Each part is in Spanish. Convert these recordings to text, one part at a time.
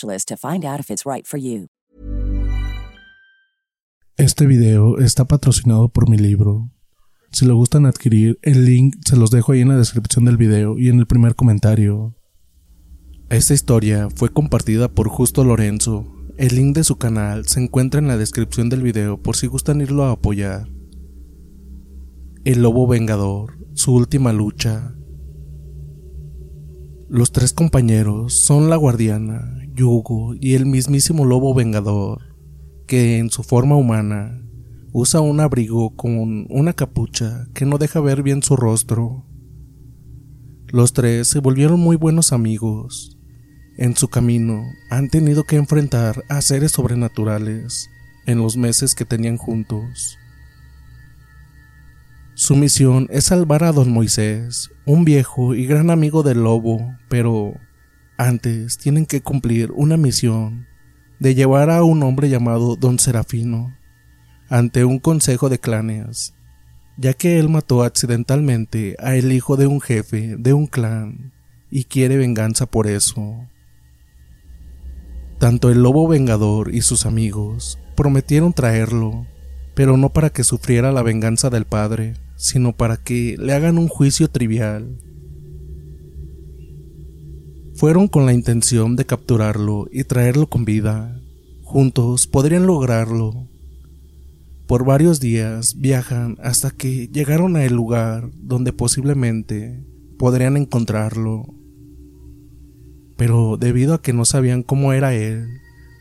to find out if it's right. Este video está patrocinado por mi libro. Si lo gustan adquirir, el link se los dejo ahí en la descripción del video y en el primer comentario. Esta historia fue compartida por Justo Lorenzo. El link de su canal se encuentra en la descripción del video por si gustan irlo a apoyar. El Lobo Vengador, su última lucha. Los tres compañeros son la guardiana, Yugo y el mismísimo Lobo Vengador, que en su forma humana usa un abrigo con una capucha que no deja ver bien su rostro. Los tres se volvieron muy buenos amigos. En su camino han tenido que enfrentar a seres sobrenaturales en los meses que tenían juntos. Su misión es salvar a don Moisés, un viejo y gran amigo del lobo, pero antes tienen que cumplir una misión de llevar a un hombre llamado don Serafino ante un consejo de clanes, ya que él mató accidentalmente a el hijo de un jefe de un clan y quiere venganza por eso. Tanto el lobo vengador y sus amigos prometieron traerlo, pero no para que sufriera la venganza del padre, sino para que le hagan un juicio trivial. Fueron con la intención de capturarlo y traerlo con vida. Juntos podrían lograrlo. Por varios días viajan hasta que llegaron a el lugar donde posiblemente podrían encontrarlo. Pero debido a que no sabían cómo era él,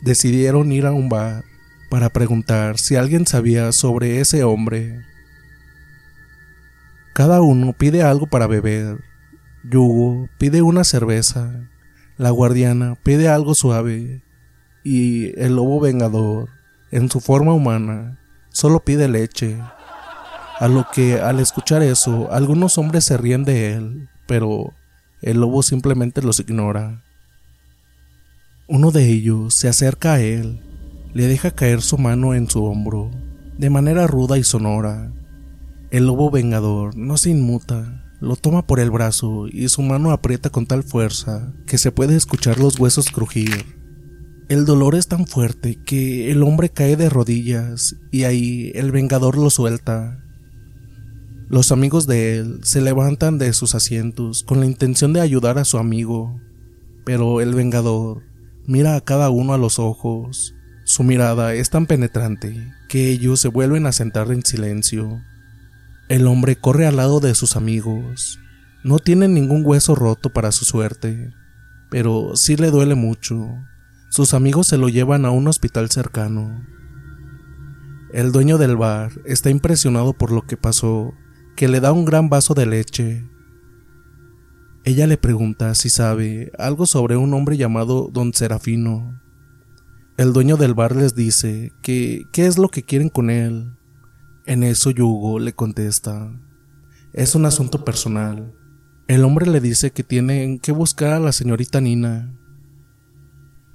decidieron ir a un bar para preguntar si alguien sabía sobre ese hombre. Cada uno pide algo para beber. Yugo pide una cerveza, la guardiana pide algo suave y el lobo vengador, en su forma humana, solo pide leche. A lo que al escuchar eso, algunos hombres se ríen de él, pero el lobo simplemente los ignora. Uno de ellos se acerca a él, le deja caer su mano en su hombro, de manera ruda y sonora. El lobo vengador no se inmuta, lo toma por el brazo y su mano aprieta con tal fuerza que se puede escuchar los huesos crujir. El dolor es tan fuerte que el hombre cae de rodillas y ahí el vengador lo suelta. Los amigos de él se levantan de sus asientos con la intención de ayudar a su amigo, pero el vengador mira a cada uno a los ojos. Su mirada es tan penetrante que ellos se vuelven a sentar en silencio. El hombre corre al lado de sus amigos. No tiene ningún hueso roto para su suerte, pero sí le duele mucho. Sus amigos se lo llevan a un hospital cercano. El dueño del bar está impresionado por lo que pasó, que le da un gran vaso de leche. Ella le pregunta si sabe algo sobre un hombre llamado Don Serafino. El dueño del bar les dice que qué es lo que quieren con él, en eso Yugo le contesta, es un asunto personal. El hombre le dice que tienen que buscar a la señorita Nina.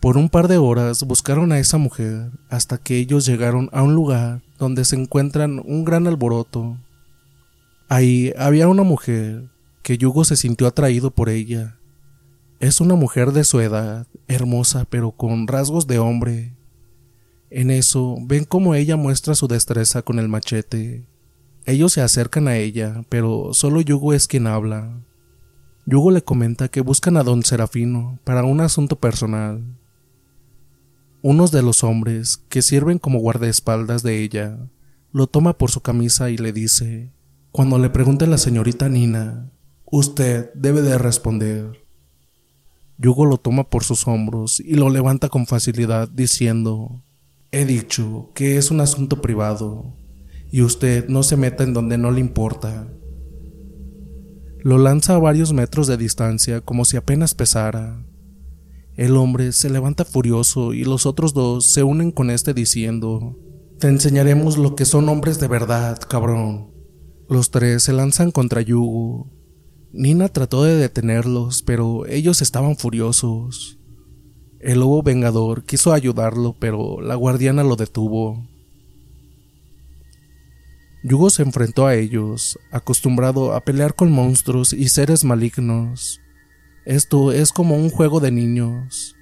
Por un par de horas buscaron a esa mujer hasta que ellos llegaron a un lugar donde se encuentran un gran alboroto. Ahí había una mujer que Yugo se sintió atraído por ella. Es una mujer de su edad, hermosa pero con rasgos de hombre. En eso ven cómo ella muestra su destreza con el machete. Ellos se acercan a ella, pero solo Yugo es quien habla. Yugo le comenta que buscan a don Serafino para un asunto personal. Unos de los hombres, que sirven como guardaespaldas de ella, lo toma por su camisa y le dice, cuando le pregunte la señorita Nina, usted debe de responder. Yugo lo toma por sus hombros y lo levanta con facilidad diciendo, he dicho que es un asunto privado y usted no se meta en donde no le importa. Lo lanza a varios metros de distancia como si apenas pesara. El hombre se levanta furioso y los otros dos se unen con este diciendo, Te enseñaremos lo que son hombres de verdad, cabrón. Los tres se lanzan contra Yugo. Nina trató de detenerlos, pero ellos estaban furiosos. El lobo vengador quiso ayudarlo, pero la guardiana lo detuvo. Yugo se enfrentó a ellos, acostumbrado a pelear con monstruos y seres malignos. Esto es como un juego de niños.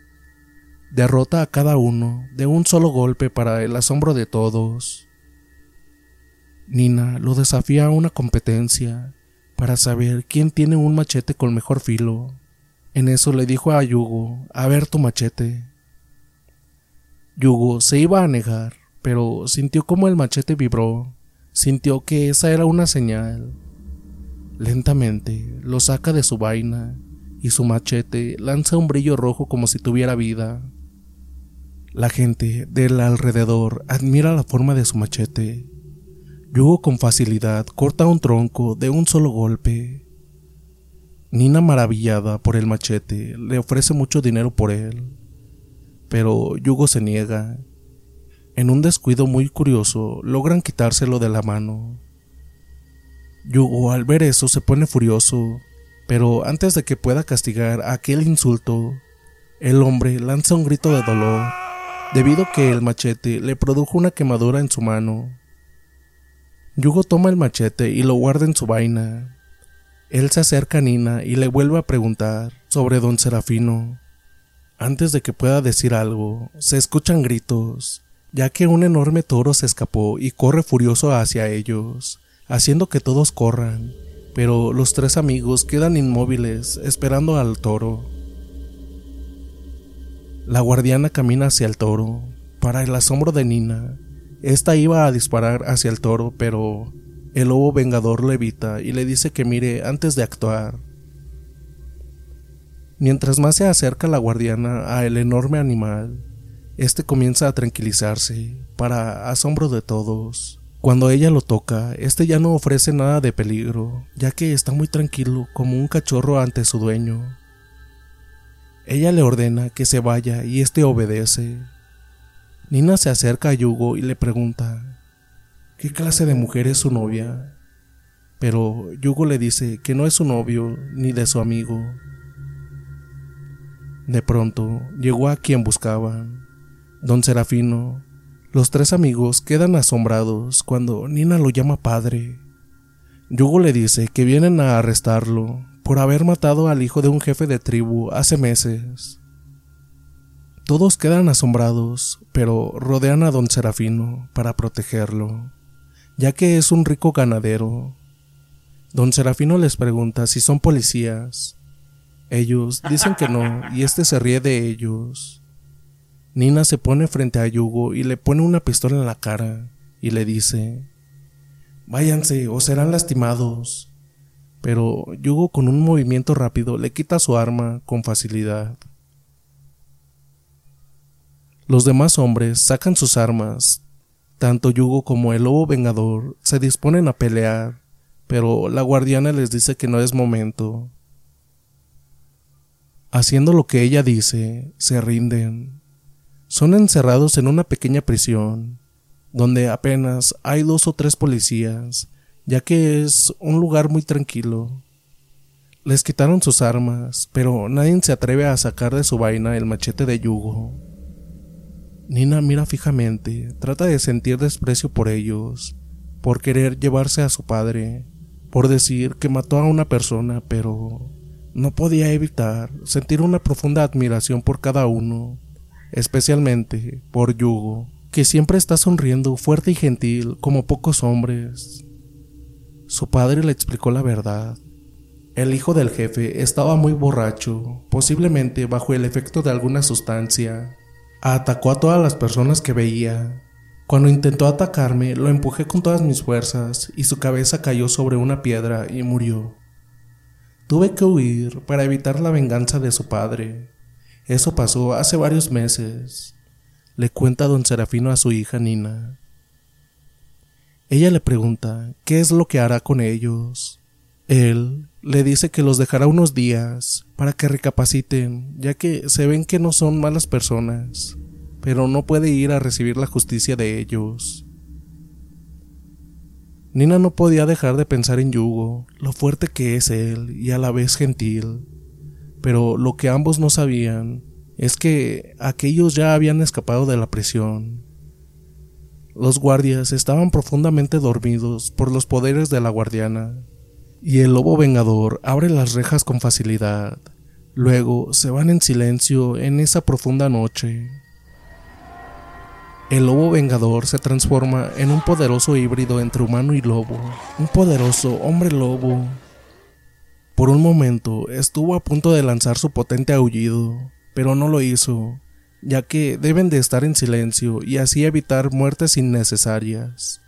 Derrota a cada uno de un solo golpe para el asombro de todos. Nina lo desafía a una competencia para saber quién tiene un machete con mejor filo. En eso le dijo a Yugo, a ver tu machete. Yugo se iba a negar, pero sintió como el machete vibró Sintió que esa era una señal. Lentamente lo saca de su vaina y su machete lanza un brillo rojo como si tuviera vida. La gente del alrededor admira la forma de su machete. Yugo con facilidad corta un tronco de un solo golpe. Nina, maravillada por el machete, le ofrece mucho dinero por él. Pero Yugo se niega en un descuido muy curioso, logran quitárselo de la mano. Yugo al ver eso se pone furioso, pero antes de que pueda castigar aquel insulto, el hombre lanza un grito de dolor, debido a que el machete le produjo una quemadura en su mano. Yugo toma el machete y lo guarda en su vaina. Él se acerca a Nina y le vuelve a preguntar sobre don Serafino. Antes de que pueda decir algo, se escuchan gritos ya que un enorme toro se escapó y corre furioso hacia ellos, haciendo que todos corran, pero los tres amigos quedan inmóviles esperando al toro. La guardiana camina hacia el toro. Para el asombro de Nina, esta iba a disparar hacia el toro, pero el lobo vengador lo evita y le dice que mire antes de actuar. Mientras más se acerca la guardiana a el enorme animal, este comienza a tranquilizarse, para asombro de todos. Cuando ella lo toca, este ya no ofrece nada de peligro, ya que está muy tranquilo como un cachorro ante su dueño. Ella le ordena que se vaya y este obedece. Nina se acerca a Yugo y le pregunta ¿Qué clase de mujer es su novia? Pero Yugo le dice que no es su novio ni de su amigo. De pronto llegó a quien buscaban. Don Serafino, los tres amigos quedan asombrados cuando Nina lo llama padre. Yugo le dice que vienen a arrestarlo por haber matado al hijo de un jefe de tribu hace meses. Todos quedan asombrados, pero rodean a don Serafino para protegerlo, ya que es un rico ganadero. Don Serafino les pregunta si son policías. Ellos dicen que no, y este se ríe de ellos. Nina se pone frente a Yugo y le pone una pistola en la cara y le dice, Váyanse o serán lastimados. Pero Yugo con un movimiento rápido le quita su arma con facilidad. Los demás hombres sacan sus armas. Tanto Yugo como el lobo vengador se disponen a pelear, pero la guardiana les dice que no es momento. Haciendo lo que ella dice, se rinden son encerrados en una pequeña prisión, donde apenas hay dos o tres policías, ya que es un lugar muy tranquilo. Les quitaron sus armas, pero nadie se atreve a sacar de su vaina el machete de yugo. Nina mira fijamente, trata de sentir desprecio por ellos, por querer llevarse a su padre, por decir que mató a una persona, pero no podía evitar sentir una profunda admiración por cada uno, especialmente por Yugo, que siempre está sonriendo fuerte y gentil como pocos hombres. Su padre le explicó la verdad. El hijo del jefe estaba muy borracho, posiblemente bajo el efecto de alguna sustancia, Atacó a todas las personas que veía. Cuando intentó atacarme, lo empujé con todas mis fuerzas y su cabeza cayó sobre una piedra y murió. Tuve que huir para evitar la venganza de su padre. Eso pasó hace varios meses. Le cuenta don Serafino a su hija Nina. Ella le pregunta qué es lo que hará con ellos. Él le dice que los dejará unos días para que recapaciten, ya que se ven que no son malas personas, pero no puede ir a recibir la justicia de ellos. Nina no podía dejar de pensar en Yugo, lo fuerte que es él y a la vez gentil, pero lo que ambos no sabían es que aquellos ya habían escapado de la prisión. Los guardias estaban profundamente dormidos por los poderes de la guardiana, y el lobo vengador abre las rejas con facilidad. Luego se van en silencio en esa profunda noche. El lobo vengador se transforma en un poderoso híbrido entre humano y lobo, un poderoso hombre lobo. Por un momento estuvo a punto de lanzar su potente aullido, pero no lo hizo, ya que deben de estar en silencio y así evitar muertes innecesarias.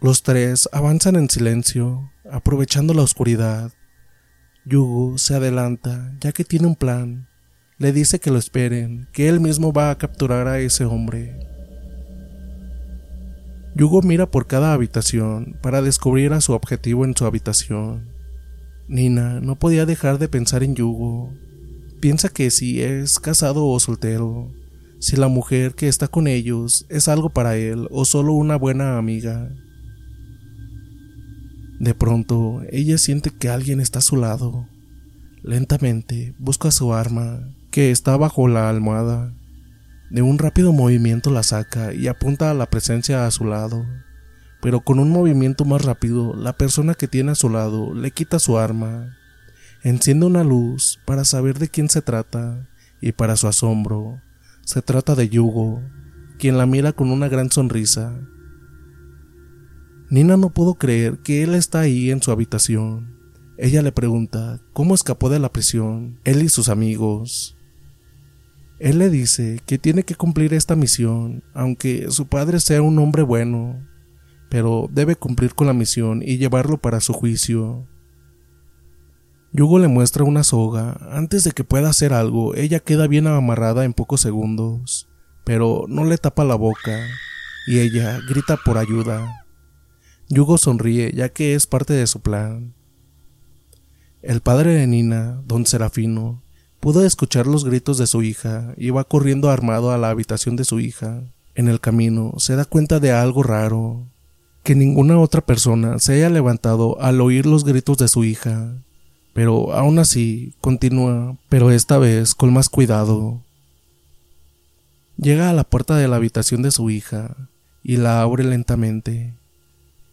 Los tres avanzan en silencio, aprovechando la oscuridad. Yugo se adelanta, ya que tiene un plan. Le dice que lo esperen, que él mismo va a capturar a ese hombre. Yugo mira por cada habitación para descubrir a su objetivo en su habitación. Nina no podía dejar de pensar en Yugo. Piensa que si es casado o soltero, si la mujer que está con ellos es algo para él o solo una buena amiga. De pronto, ella siente que alguien está a su lado. Lentamente busca su arma, que está bajo la almohada. De un rápido movimiento la saca y apunta a la presencia a su lado. Pero con un movimiento más rápido, la persona que tiene a su lado le quita su arma. Enciende una luz para saber de quién se trata, y para su asombro, se trata de Yugo, quien la mira con una gran sonrisa Nina no pudo creer que él está ahí en su habitación. Ella le pregunta cómo escapó de la prisión, él y sus amigos. Él le dice que tiene que cumplir esta misión, aunque su padre sea un hombre bueno, pero debe cumplir con la misión y llevarlo para su juicio. Yugo le muestra una soga. Antes de que pueda hacer algo, ella queda bien amarrada en pocos segundos, pero no le tapa la boca, y ella grita por ayuda. Yugo sonríe ya que es parte de su plan. El padre de Nina, don Serafino, pudo escuchar los gritos de su hija y va corriendo armado a la habitación de su hija. En el camino se da cuenta de algo raro, que ninguna otra persona se haya levantado al oír los gritos de su hija. Pero aún así continúa, pero esta vez con más cuidado. Llega a la puerta de la habitación de su hija y la abre lentamente.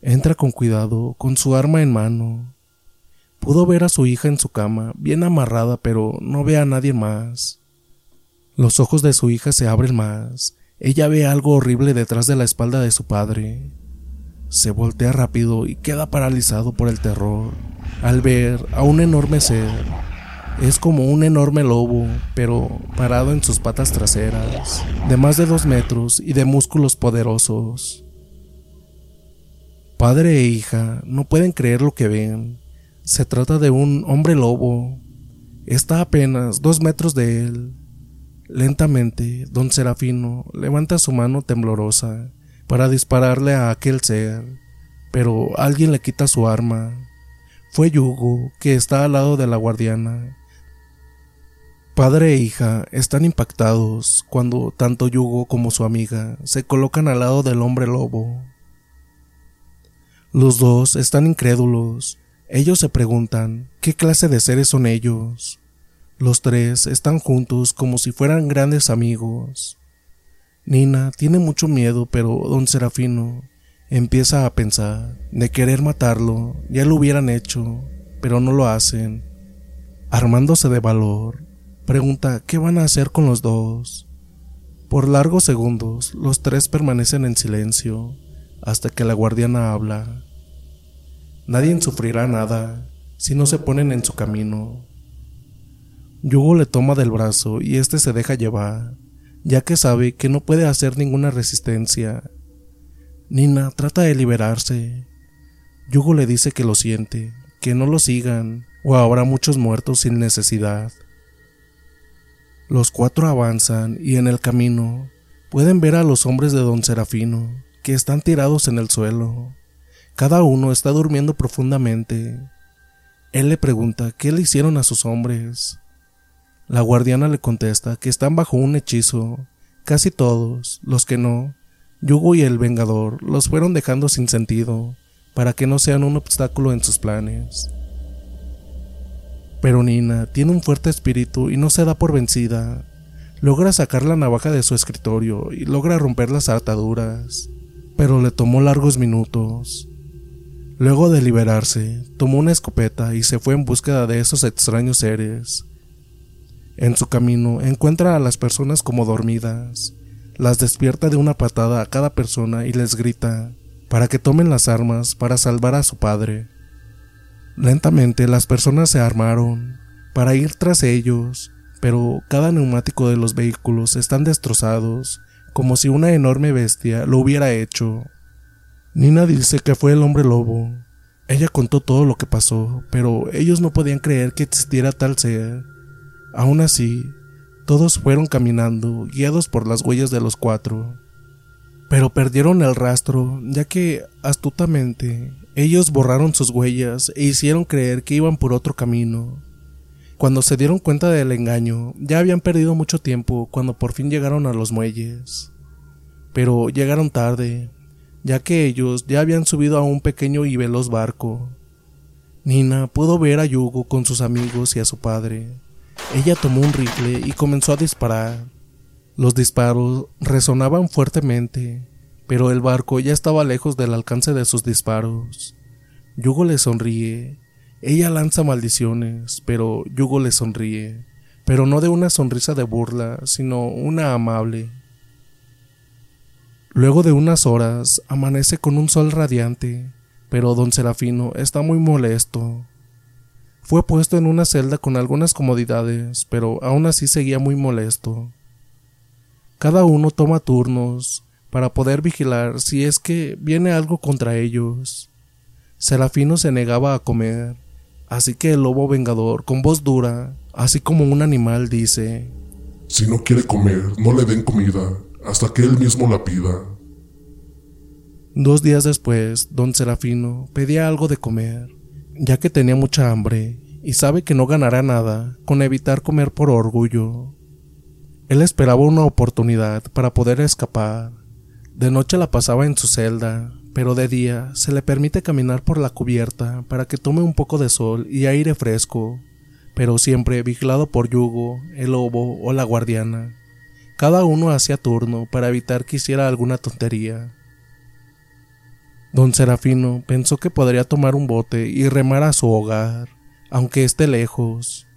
Entra con cuidado, con su arma en mano. Pudo ver a su hija en su cama, bien amarrada, pero no ve a nadie más. Los ojos de su hija se abren más. Ella ve algo horrible detrás de la espalda de su padre. Se voltea rápido y queda paralizado por el terror al ver a un enorme ser. Es como un enorme lobo, pero parado en sus patas traseras, de más de dos metros y de músculos poderosos. Padre e hija no pueden creer lo que ven. Se trata de un hombre lobo. Está apenas dos metros de él. Lentamente, don Serafino levanta su mano temblorosa para dispararle a aquel ser, pero alguien le quita su arma. Fue Yugo, que está al lado de la guardiana. Padre e hija están impactados cuando tanto Yugo como su amiga se colocan al lado del hombre lobo. Los dos están incrédulos. Ellos se preguntan qué clase de seres son ellos. Los tres están juntos como si fueran grandes amigos. Nina tiene mucho miedo, pero don Serafino empieza a pensar de querer matarlo. Ya lo hubieran hecho, pero no lo hacen. Armándose de valor, pregunta qué van a hacer con los dos. Por largos segundos, los tres permanecen en silencio hasta que la guardiana habla. Nadie sufrirá nada si no se ponen en su camino. Yugo le toma del brazo y este se deja llevar, ya que sabe que no puede hacer ninguna resistencia. Nina trata de liberarse. Yugo le dice que lo siente, que no lo sigan, o habrá muchos muertos sin necesidad. Los cuatro avanzan y en el camino pueden ver a los hombres de don Serafino, que están tirados en el suelo. Cada uno está durmiendo profundamente. Él le pregunta qué le hicieron a sus hombres. La guardiana le contesta que están bajo un hechizo. Casi todos, los que no, Yugo y el Vengador los fueron dejando sin sentido, para que no sean un obstáculo en sus planes. Pero Nina tiene un fuerte espíritu y no se da por vencida. Logra sacar la navaja de su escritorio y logra romper las ataduras, pero le tomó largos minutos. Luego de liberarse, tomó una escopeta y se fue en búsqueda de esos extraños seres. En su camino encuentra a las personas como dormidas, las despierta de una patada a cada persona y les grita para que tomen las armas para salvar a su padre. Lentamente las personas se armaron para ir tras ellos, pero cada neumático de los vehículos están destrozados, como si una enorme bestia lo hubiera hecho. Nina dice que fue el hombre lobo. Ella contó todo lo que pasó, pero ellos no podían creer que existiera tal ser Aún así, todos fueron caminando, guiados por las huellas de los cuatro. Pero perdieron el rastro, ya que, astutamente, ellos borraron sus huellas e hicieron creer que iban por otro camino. Cuando se dieron cuenta del engaño, ya habían perdido mucho tiempo cuando por fin llegaron a los muelles. Pero llegaron tarde, ya que ellos ya habían subido a un pequeño y veloz barco. Nina pudo ver a Yugo con sus amigos y a su padre. Ella tomó un rifle y comenzó a disparar. Los disparos resonaban fuertemente, pero el barco ya estaba lejos del alcance de sus disparos. Yugo le sonríe. Ella lanza maldiciones, pero Yugo le sonríe, pero no de una sonrisa de burla, sino una amable. Luego de unas horas amanece con un sol radiante, pero don Serafino está muy molesto. Fue puesto en una celda con algunas comodidades, pero aún así seguía muy molesto. Cada uno toma turnos para poder vigilar si es que viene algo contra ellos. Serafino se negaba a comer, así que el lobo vengador, con voz dura, así como un animal, dice, Si no quiere comer, no le den comida, hasta que él mismo la pida. Dos días después, don Serafino pedía algo de comer ya que tenía mucha hambre y sabe que no ganará nada con evitar comer por orgullo. Él esperaba una oportunidad para poder escapar. De noche la pasaba en su celda, pero de día se le permite caminar por la cubierta para que tome un poco de sol y aire fresco, pero siempre vigilado por Yugo, el lobo o la guardiana. Cada uno hacía turno para evitar que hiciera alguna tontería. Don Serafino pensó que podría tomar un bote y remar a su hogar, aunque esté lejos.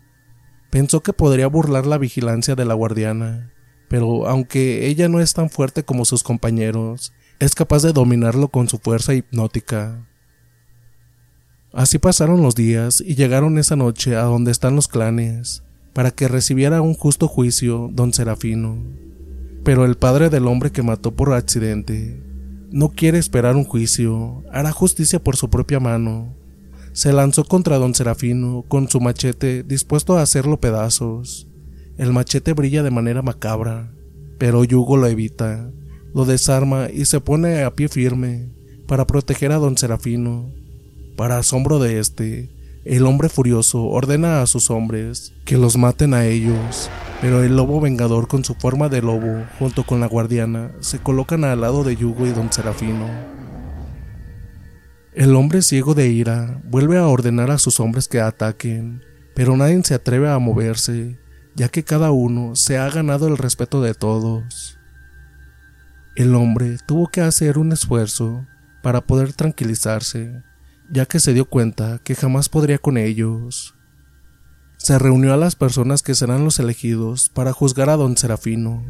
Pensó que podría burlar la vigilancia de la guardiana, pero aunque ella no es tan fuerte como sus compañeros, es capaz de dominarlo con su fuerza hipnótica. Así pasaron los días y llegaron esa noche a donde están los clanes, para que recibiera un justo juicio don Serafino. Pero el padre del hombre que mató por accidente no quiere esperar un juicio, hará justicia por su propia mano. Se lanzó contra don Serafino con su machete dispuesto a hacerlo pedazos. El machete brilla de manera macabra, pero Yugo lo evita, lo desarma y se pone a pie firme para proteger a don Serafino. Para asombro de este, el hombre furioso ordena a sus hombres que los maten a ellos pero el lobo vengador con su forma de lobo, junto con la guardiana, se colocan al lado de Yugo y don Serafino. El hombre ciego de ira vuelve a ordenar a sus hombres que ataquen, pero nadie se atreve a moverse, ya que cada uno se ha ganado el respeto de todos. El hombre tuvo que hacer un esfuerzo para poder tranquilizarse, ya que se dio cuenta que jamás podría con ellos. Se reunió a las personas que serán los elegidos para juzgar a don Serafino.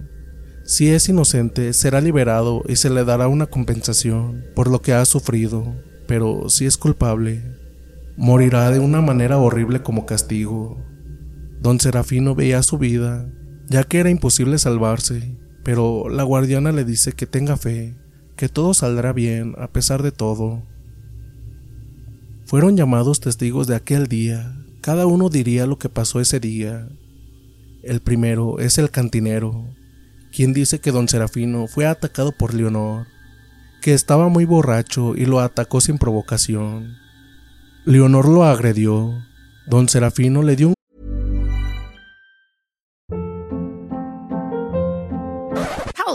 Si es inocente, será liberado y se le dará una compensación por lo que ha sufrido, pero si es culpable, morirá de una manera horrible como castigo. Don Serafino veía su vida, ya que era imposible salvarse, pero la guardiana le dice que tenga fe, que todo saldrá bien a pesar de todo. Fueron llamados testigos de aquel día, cada uno diría lo que pasó ese día. El primero es el cantinero, quien dice que don Serafino fue atacado por Leonor, que estaba muy borracho y lo atacó sin provocación. Leonor lo agredió. Don Serafino le dio un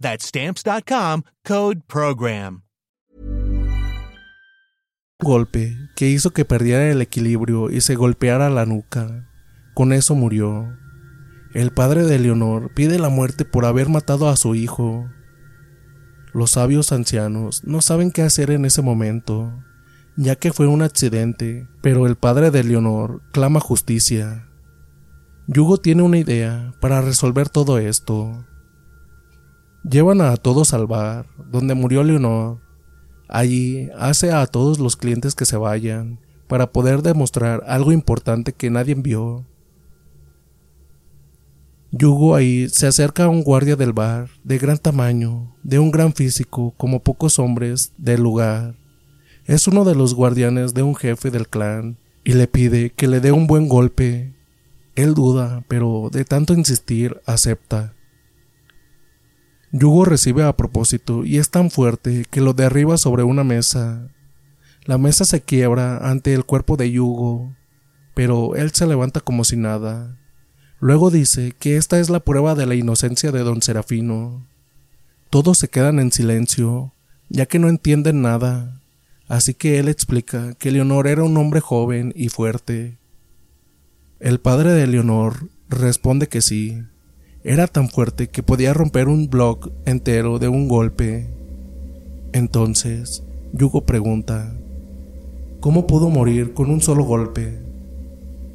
That's stamps.com code program. golpe que hizo que perdiera el equilibrio y se golpeara la nuca. Con eso murió. El padre de Leonor pide la muerte por haber matado a su hijo. Los sabios ancianos no saben qué hacer en ese momento, ya que fue un accidente, pero el padre de Leonor clama justicia. Yugo tiene una idea para resolver todo esto. Llevan a todos al bar, donde murió Leonor. Allí hace a todos los clientes que se vayan, para poder demostrar algo importante que nadie vio. Yugo ahí se acerca a un guardia del bar, de gran tamaño, de un gran físico, como pocos hombres del lugar. Es uno de los guardianes de un jefe del clan, y le pide que le dé un buen golpe. Él duda, pero de tanto insistir, acepta. Yugo recibe a propósito y es tan fuerte que lo derriba sobre una mesa. La mesa se quiebra ante el cuerpo de Yugo, pero él se levanta como si nada. Luego dice que esta es la prueba de la inocencia de don Serafino. Todos se quedan en silencio, ya que no entienden nada, así que él explica que Leonor era un hombre joven y fuerte. El padre de Leonor responde que sí, era tan fuerte que podía romper un bloque entero de un golpe. Entonces, Yugo pregunta, ¿cómo pudo morir con un solo golpe?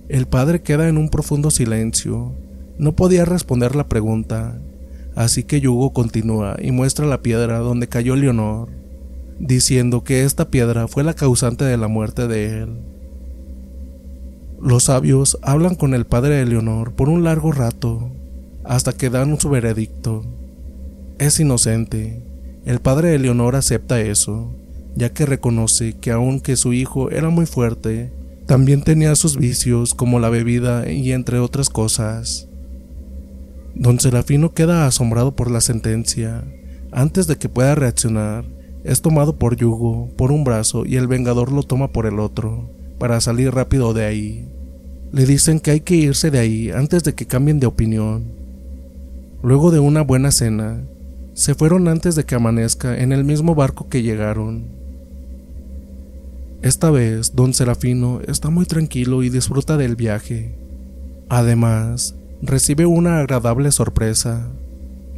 El padre queda en un profundo silencio. No podía responder la pregunta, así que Yugo continúa y muestra la piedra donde cayó Leonor, diciendo que esta piedra fue la causante de la muerte de él. Los sabios hablan con el padre de Leonor por un largo rato, hasta que dan su veredicto. Es inocente. El padre de Leonor acepta eso, ya que reconoce que aunque su hijo era muy fuerte, también tenía sus vicios como la bebida y entre otras cosas. Don Serafino queda asombrado por la sentencia. Antes de que pueda reaccionar, es tomado por Yugo por un brazo y el Vengador lo toma por el otro, para salir rápido de ahí. Le dicen que hay que irse de ahí antes de que cambien de opinión. Luego de una buena cena, se fueron antes de que amanezca en el mismo barco que llegaron. Esta vez, don Serafino está muy tranquilo y disfruta del viaje. Además, recibe una agradable sorpresa.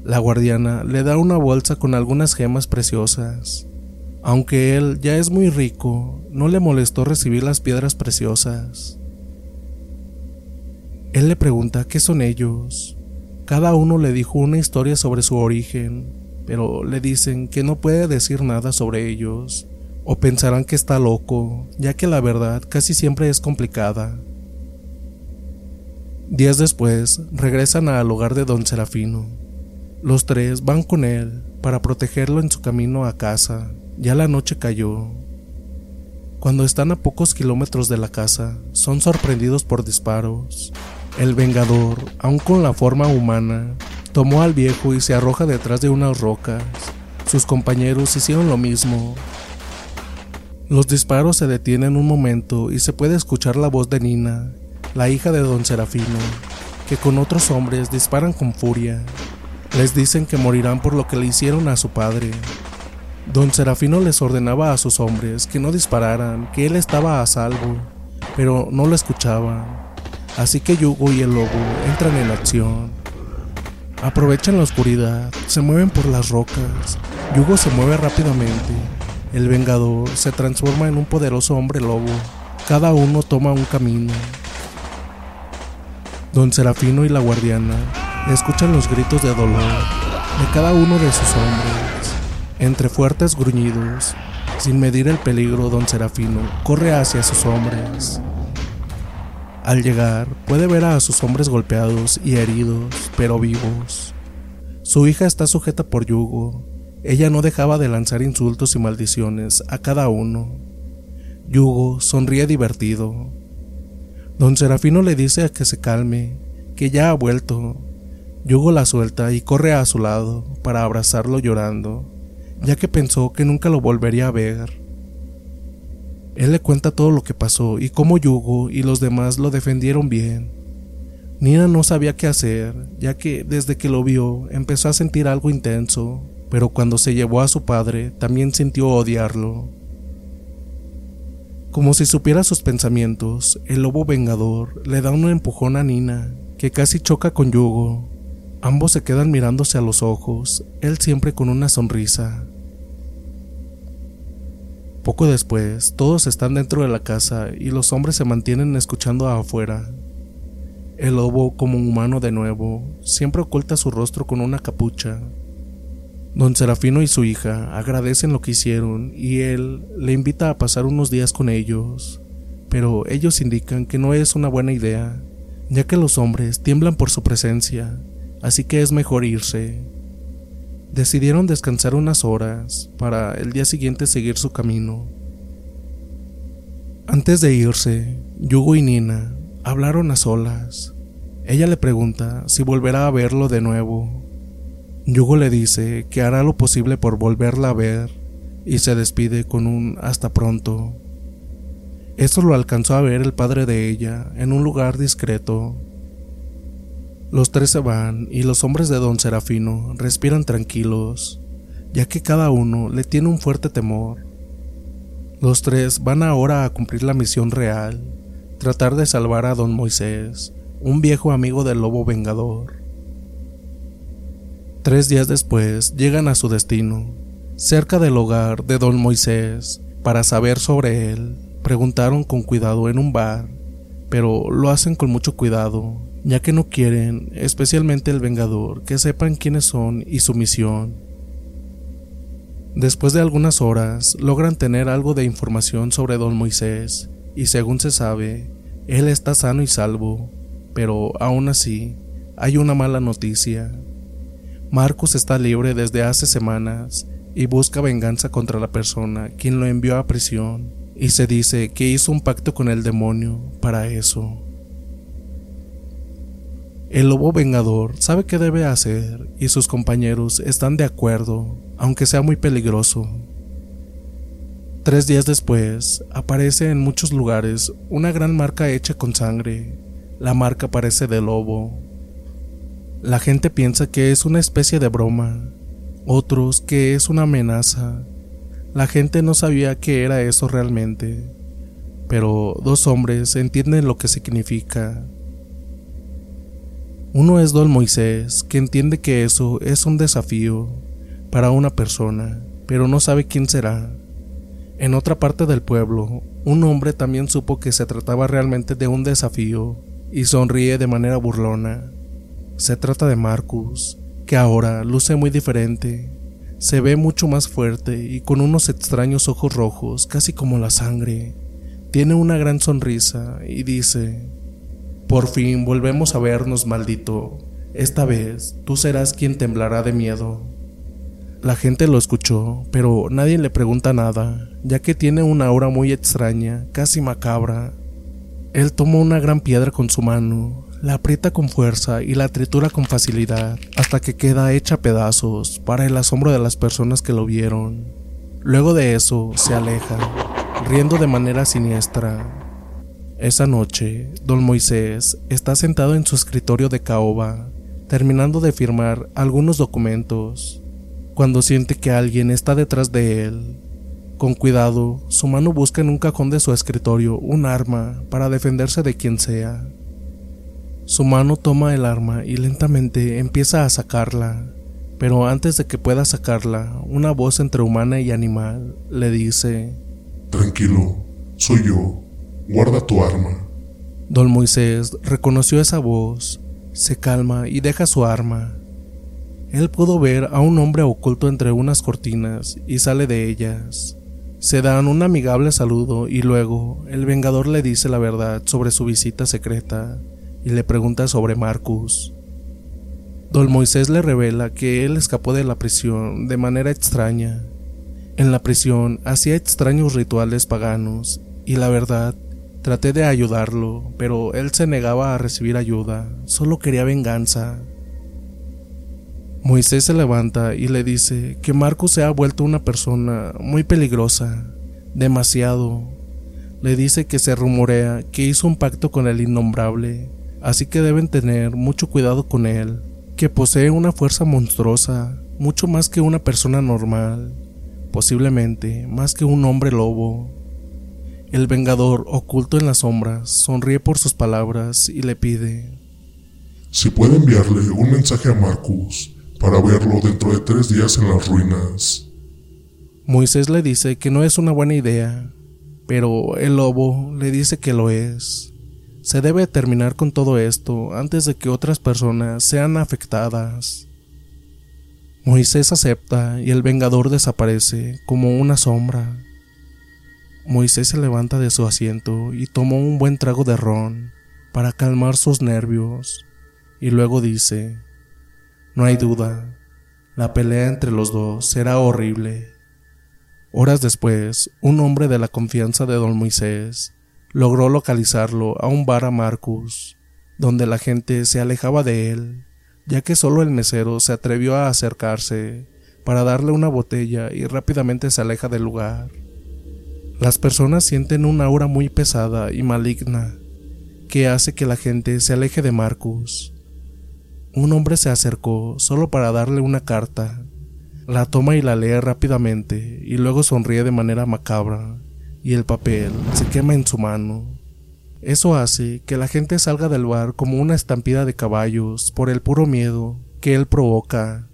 La guardiana le da una bolsa con algunas gemas preciosas. Aunque él ya es muy rico, no le molestó recibir las piedras preciosas. Él le pregunta qué son ellos. Cada uno le dijo una historia sobre su origen, pero le dicen que no puede decir nada sobre ellos, o pensarán que está loco, ya que la verdad casi siempre es complicada. Días después, regresan al hogar de don Serafino. Los tres van con él para protegerlo en su camino a casa. Ya la noche cayó. Cuando están a pocos kilómetros de la casa, son sorprendidos por disparos. El Vengador, aun con la forma humana, tomó al viejo y se arroja detrás de unas rocas. Sus compañeros hicieron lo mismo, los disparos se detienen un momento y se puede escuchar la voz de Nina, la hija de don Serafino, que con otros hombres disparan con furia. Les dicen que morirán por lo que le hicieron a su padre. Don Serafino les ordenaba a sus hombres que no dispararan, que él estaba a salvo, pero no lo escuchaban. Así que Yugo y el lobo entran en acción. Aprovechan la oscuridad, se mueven por las rocas. Yugo se mueve rápidamente el Vengador se transforma en un poderoso hombre lobo. Cada uno toma un camino. Don Serafino y la guardiana escuchan los gritos de dolor de cada uno de sus hombres. Entre fuertes gruñidos, sin medir el peligro, don Serafino corre hacia sus hombres. Al llegar, puede ver a sus hombres golpeados y heridos, pero vivos. Su hija está sujeta por yugo ella no dejaba de lanzar insultos y maldiciones a cada uno. Yugo sonríe divertido. Don Serafino le dice a que se calme, que ya ha vuelto. Yugo la suelta y corre a su lado para abrazarlo llorando, ya que pensó que nunca lo volvería a ver. Él le cuenta todo lo que pasó y cómo Yugo y los demás lo defendieron bien. Nina no sabía qué hacer, ya que desde que lo vio empezó a sentir algo intenso pero cuando se llevó a su padre también sintió odiarlo. Como si supiera sus pensamientos, el lobo vengador le da un empujón a Nina, que casi choca con Yugo. Ambos se quedan mirándose a los ojos, él siempre con una sonrisa. Poco después, todos están dentro de la casa y los hombres se mantienen escuchando afuera. El lobo, como un humano de nuevo, siempre oculta su rostro con una capucha, Don Serafino y su hija agradecen lo que hicieron y él le invita a pasar unos días con ellos, pero ellos indican que no es una buena idea, ya que los hombres tiemblan por su presencia, así que es mejor irse. Decidieron descansar unas horas para el día siguiente seguir su camino. Antes de irse, Yugo y Nina hablaron a solas. Ella le pregunta si volverá a verlo de nuevo Yugo le dice que hará lo posible por volverla a ver y se despide con un hasta pronto. Esto lo alcanzó a ver el padre de ella en un lugar discreto. Los tres se van y los hombres de don Serafino respiran tranquilos, ya que cada uno le tiene un fuerte temor. Los tres van ahora a cumplir la misión real, tratar de salvar a don Moisés, un viejo amigo del lobo vengador. Tres días después llegan a su destino, cerca del hogar de don Moisés, para saber sobre él. Preguntaron con cuidado en un bar, pero lo hacen con mucho cuidado, ya que no quieren, especialmente el Vengador, que sepan quiénes son y su misión. Después de algunas horas, logran tener algo de información sobre don Moisés, y según se sabe, Él está sano y salvo, pero aún así hay una mala noticia. Marcus está libre desde hace semanas y busca venganza contra la persona quien lo envió a prisión y se dice que hizo un pacto con el demonio para eso. El lobo vengador sabe qué debe hacer y sus compañeros están de acuerdo, aunque sea muy peligroso. Tres días después, aparece en muchos lugares una gran marca hecha con sangre. La marca parece de lobo. La gente piensa que es una especie de broma, otros que es una amenaza. La gente no sabía qué era eso realmente, pero dos hombres entienden lo que significa. Uno es Don Moisés, que entiende que eso es un desafío para una persona, pero no sabe quién será. En otra parte del pueblo, un hombre también supo que se trataba realmente de un desafío y sonríe de manera burlona. Se trata de Marcus, que ahora luce muy diferente. Se ve mucho más fuerte y con unos extraños ojos rojos, casi como la sangre. Tiene una gran sonrisa y dice, por fin volvemos a vernos, maldito. Esta vez tú serás quien temblará de miedo. La gente lo escuchó, pero nadie le pregunta nada, ya que tiene una aura muy extraña, casi macabra. Él toma una gran piedra con su mano, la aprieta con fuerza y la tritura con facilidad, hasta que queda hecha pedazos, para el asombro de las personas que lo vieron. Luego de eso, se aleja, riendo de manera siniestra, esa noche, don Moisés está sentado en su escritorio de caoba, terminando de firmar algunos documentos, cuando siente que alguien está detrás de él. Con cuidado, su mano busca en un cajón de su escritorio un arma para defenderse de quien sea. Su mano toma el arma y lentamente empieza a sacarla, pero antes de que pueda sacarla, una voz entre humana y animal le dice, Tranquilo, soy yo. Guarda tu arma. Don Moisés reconoció esa voz, se calma y deja su arma. Él pudo ver a un hombre oculto entre unas cortinas y sale de ellas. Se dan un amigable saludo y luego el Vengador le dice la verdad sobre su visita secreta y le pregunta sobre Marcus. Don Moisés le revela que él escapó de la prisión de manera extraña. En la prisión hacía extraños rituales paganos y la verdad Traté de ayudarlo, pero él se negaba a recibir ayuda, solo quería venganza. Moisés se levanta y le dice que Marcos se ha vuelto una persona muy peligrosa, demasiado. Le dice que se rumorea que hizo un pacto con el innombrable, así que deben tener mucho cuidado con él, que posee una fuerza monstruosa, mucho más que una persona normal, posiblemente más que un hombre lobo. El Vengador, oculto en las sombras, sonríe por sus palabras y le pide, Si puede enviarle un mensaje a Marcus para verlo dentro de tres días en las ruinas. Moisés le dice que no es una buena idea, pero el lobo le dice que lo es. Se debe terminar con todo esto antes de que otras personas sean afectadas. Moisés acepta y el Vengador desaparece como una sombra. Moisés se levanta de su asiento y toma un buen trago de ron para calmar sus nervios y luego dice, no hay duda, la pelea entre los dos será horrible. Horas después, un hombre de la confianza de don Moisés logró localizarlo a un bar a Marcus, donde la gente se alejaba de él, ya que solo el mesero se atrevió a acercarse para darle una botella y rápidamente se aleja del lugar. Las personas sienten una aura muy pesada y maligna que hace que la gente se aleje de Marcus. Un hombre se acercó solo para darle una carta. La toma y la lee rápidamente y luego sonríe de manera macabra y el papel se quema en su mano. Eso hace que la gente salga del bar como una estampida de caballos por el puro miedo que él provoca.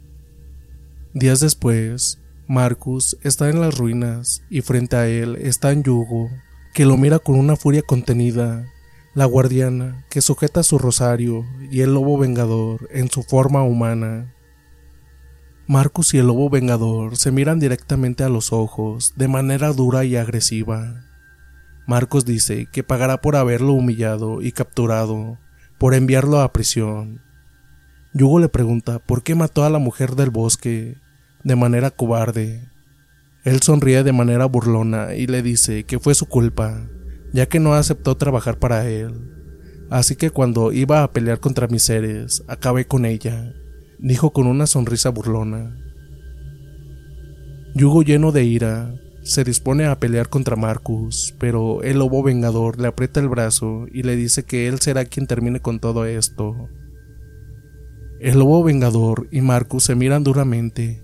Días después, Marcus está en las ruinas y frente a él está Yugo, que lo mira con una furia contenida, la guardiana que sujeta su rosario y el lobo vengador en su forma humana. Marcus y el lobo vengador se miran directamente a los ojos de manera dura y agresiva. Marcos dice que pagará por haberlo humillado y capturado, por enviarlo a prisión. Yugo le pregunta por qué mató a la mujer del bosque de manera cobarde. Él sonríe de manera burlona y le dice que fue su culpa, ya que no aceptó trabajar para él. Así que cuando iba a pelear contra mis seres, acabé con ella, dijo con una sonrisa burlona. Yugo lleno de ira, se dispone a pelear contra Marcus, pero el lobo vengador le aprieta el brazo y le dice que él será quien termine con todo esto. El lobo vengador y Marcus se miran duramente.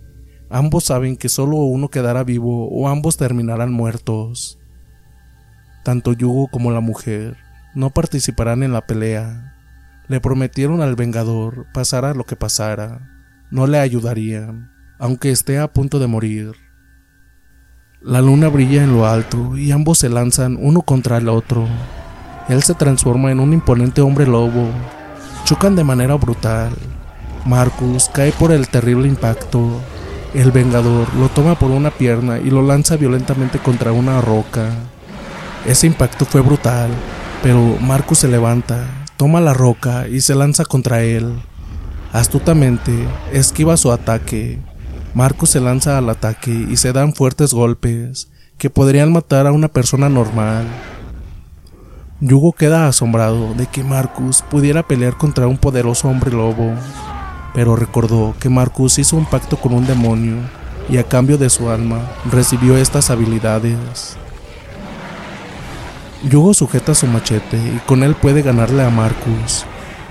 Ambos saben que solo uno quedará vivo o ambos terminarán muertos. Tanto Yugo como la mujer no participarán en la pelea. Le prometieron al vengador, pasara lo que pasara, no le ayudarían, aunque esté a punto de morir. La luna brilla en lo alto y ambos se lanzan uno contra el otro. Él se transforma en un imponente hombre lobo. Chocan de manera brutal. Marcus cae por el terrible impacto. El Vengador lo toma por una pierna y lo lanza violentamente contra una roca. Ese impacto fue brutal, pero Marcus se levanta, toma la roca y se lanza contra él. Astutamente, esquiva su ataque, Marcus se lanza al ataque y se dan fuertes golpes que podrían matar a una persona normal. Yugo queda asombrado de que Marcus pudiera pelear contra un poderoso hombre lobo, pero recordó que Marcus hizo un pacto con un demonio y a cambio de su alma recibió estas habilidades. Yugo sujeta su machete y con él puede ganarle a Marcus,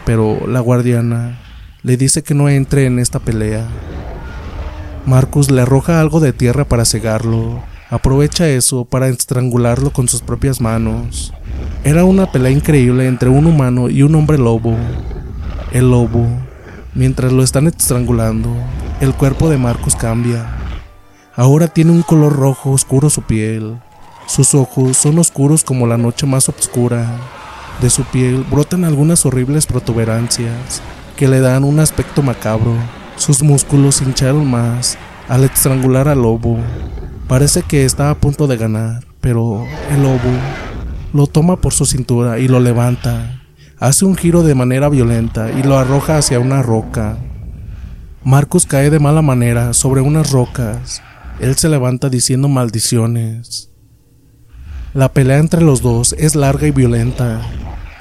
pero la guardiana le dice que no entre en esta pelea Marcus le arroja algo de tierra para cegarlo. Aprovecha eso para estrangularlo con sus propias manos. Era una pelea increíble entre un humano y un hombre lobo. El lobo, mientras lo están estrangulando, el cuerpo de Marcus cambia. Ahora tiene un color rojo oscuro su piel. Sus ojos son oscuros como la noche más oscura. De su piel brotan algunas horribles protuberancias que le dan un aspecto macabro. Sus músculos hincharon más al estrangular al lobo. Parece que está a punto de ganar, pero el lobo lo toma por su cintura y lo levanta. Hace un giro de manera violenta y lo arroja hacia una roca. Marcus cae de mala manera sobre unas rocas. Él se levanta diciendo maldiciones. La pelea entre los dos es larga y violenta.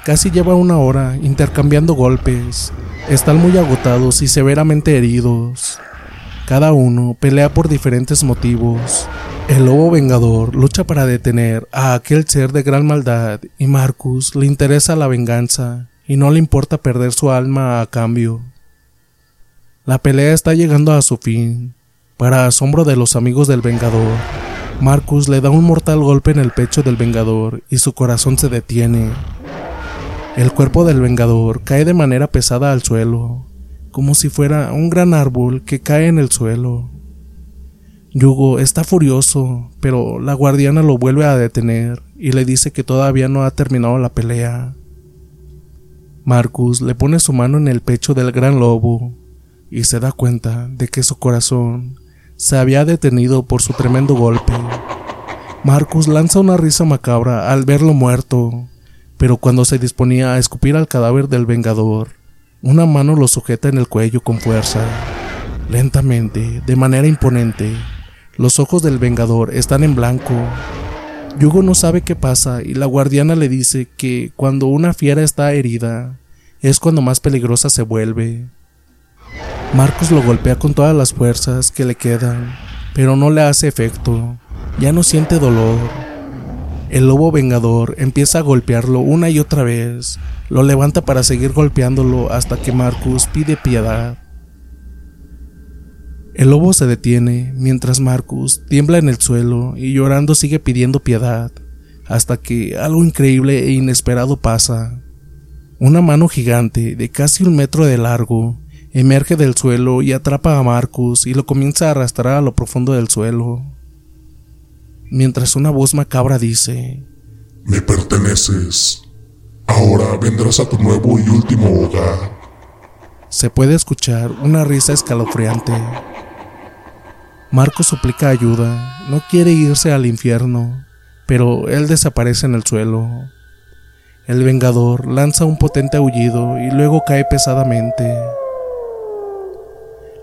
Casi lleva una hora intercambiando golpes. Están muy agotados y severamente heridos. Cada uno pelea por diferentes motivos. El lobo vengador lucha para detener a aquel ser de gran maldad y Marcus le interesa la venganza y no le importa perder su alma a cambio. La pelea está llegando a su fin. Para asombro de los amigos del vengador, Marcus le da un mortal golpe en el pecho del vengador y su corazón se detiene. El cuerpo del Vengador cae de manera pesada al suelo, como si fuera un gran árbol que cae en el suelo. Yugo está furioso, pero la guardiana lo vuelve a detener y le dice que todavía no ha terminado la pelea. Marcus le pone su mano en el pecho del gran lobo y se da cuenta de que su corazón se había detenido por su tremendo golpe. Marcus lanza una risa macabra al verlo muerto pero cuando se disponía a escupir al cadáver del Vengador, una mano lo sujeta en el cuello con fuerza. Lentamente, de manera imponente, los ojos del Vengador están en blanco. Yugo no sabe qué pasa y la guardiana le dice que cuando una fiera está herida, es cuando más peligrosa se vuelve. Marcos lo golpea con todas las fuerzas que le quedan, pero no le hace efecto. Ya no siente dolor. El lobo vengador empieza a golpearlo una y otra vez. Lo levanta para seguir golpeándolo hasta que Marcus pide piedad. El lobo se detiene mientras Marcus tiembla en el suelo y llorando sigue pidiendo piedad, hasta que algo increíble e inesperado pasa. Una mano gigante de casi un metro de largo emerge del suelo y atrapa a Marcus y lo comienza a arrastrar a lo profundo del suelo mientras una voz macabra dice, Me perteneces. Ahora vendrás a tu nuevo y último hogar. Se puede escuchar una risa escalofriante. Marco suplica ayuda, no quiere irse al infierno, pero él desaparece en el suelo. El Vengador lanza un potente aullido y luego cae pesadamente.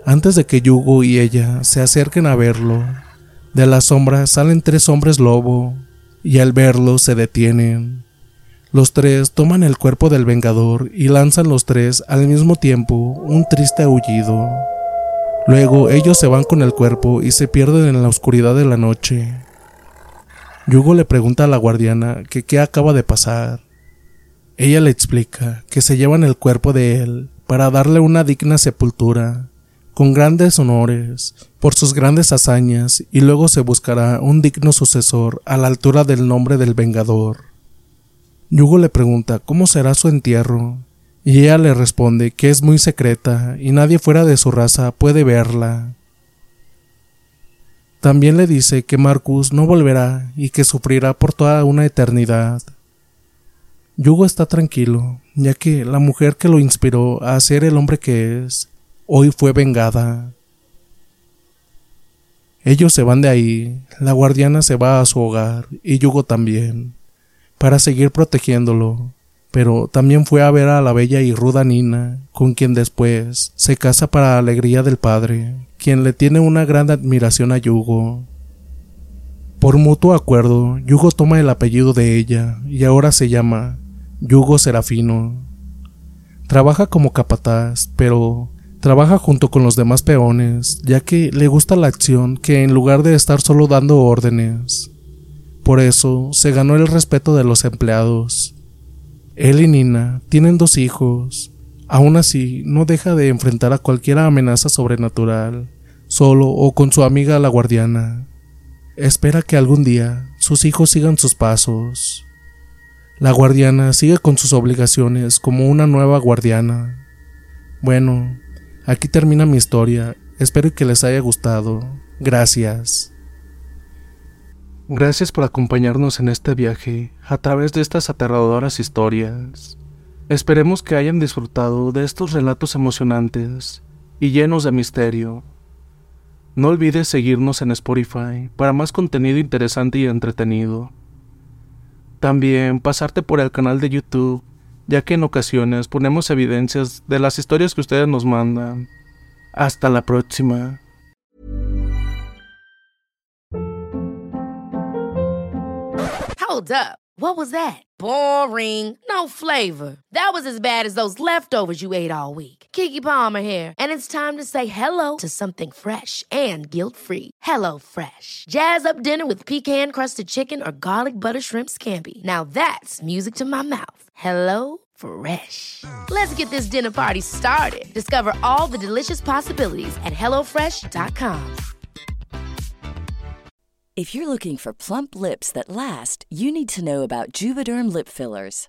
Antes de que Yugo y ella se acerquen a verlo, de la sombra salen tres hombres lobo y al verlo se detienen. Los tres toman el cuerpo del Vengador y lanzan los tres al mismo tiempo un triste aullido. Luego ellos se van con el cuerpo y se pierden en la oscuridad de la noche. Yugo le pregunta a la guardiana que qué acaba de pasar. Ella le explica que se llevan el cuerpo de él para darle una digna sepultura, con grandes honores, por sus grandes hazañas, y luego se buscará un digno sucesor a la altura del nombre del Vengador. Yugo le pregunta cómo será su entierro, y ella le responde que es muy secreta y nadie fuera de su raza puede verla. También le dice que Marcus no volverá y que sufrirá por toda una eternidad. Yugo está tranquilo, ya que la mujer que lo inspiró a ser el hombre que es, hoy fue vengada. Ellos se van de ahí, la guardiana se va a su hogar y Yugo también, para seguir protegiéndolo, pero también fue a ver a la bella y ruda Nina, con quien después se casa para alegría del padre, quien le tiene una gran admiración a Yugo. Por mutuo acuerdo, Yugo toma el apellido de ella y ahora se llama Yugo Serafino. Trabaja como capataz, pero trabaja junto con los demás peones, ya que le gusta la acción que en lugar de estar solo dando órdenes. Por eso se ganó el respeto de los empleados. Él y Nina tienen dos hijos. Aún así, no deja de enfrentar a cualquier amenaza sobrenatural, solo o con su amiga la guardiana. Espera que algún día sus hijos sigan sus pasos. La guardiana sigue con sus obligaciones como una nueva guardiana. Bueno, aquí termina mi historia. Espero que les haya gustado. Gracias. Gracias por acompañarnos en este viaje a través de estas aterradoras historias. Esperemos que hayan disfrutado de estos relatos emocionantes y llenos de misterio. No olvides seguirnos en Spotify para más contenido interesante y entretenido. También pasarte por el canal de YouTube, ya que en ocasiones ponemos evidencias de las historias que ustedes nos mandan. Hasta la próxima. Hold up. What was that? Boring. No flavor. That was as bad as those leftovers you ate all week. Kiki Palmer here, and it's time to say hello to something fresh and guilt-free. Hello Fresh. Jazz up dinner with pecan-crusted chicken or garlic butter shrimp scampi. Now that's music to my mouth. Hello Fresh. Let's get this dinner party started. Discover all the delicious possibilities at hellofresh.com. If you're looking for plump lips that last, you need to know about Juvederm lip fillers.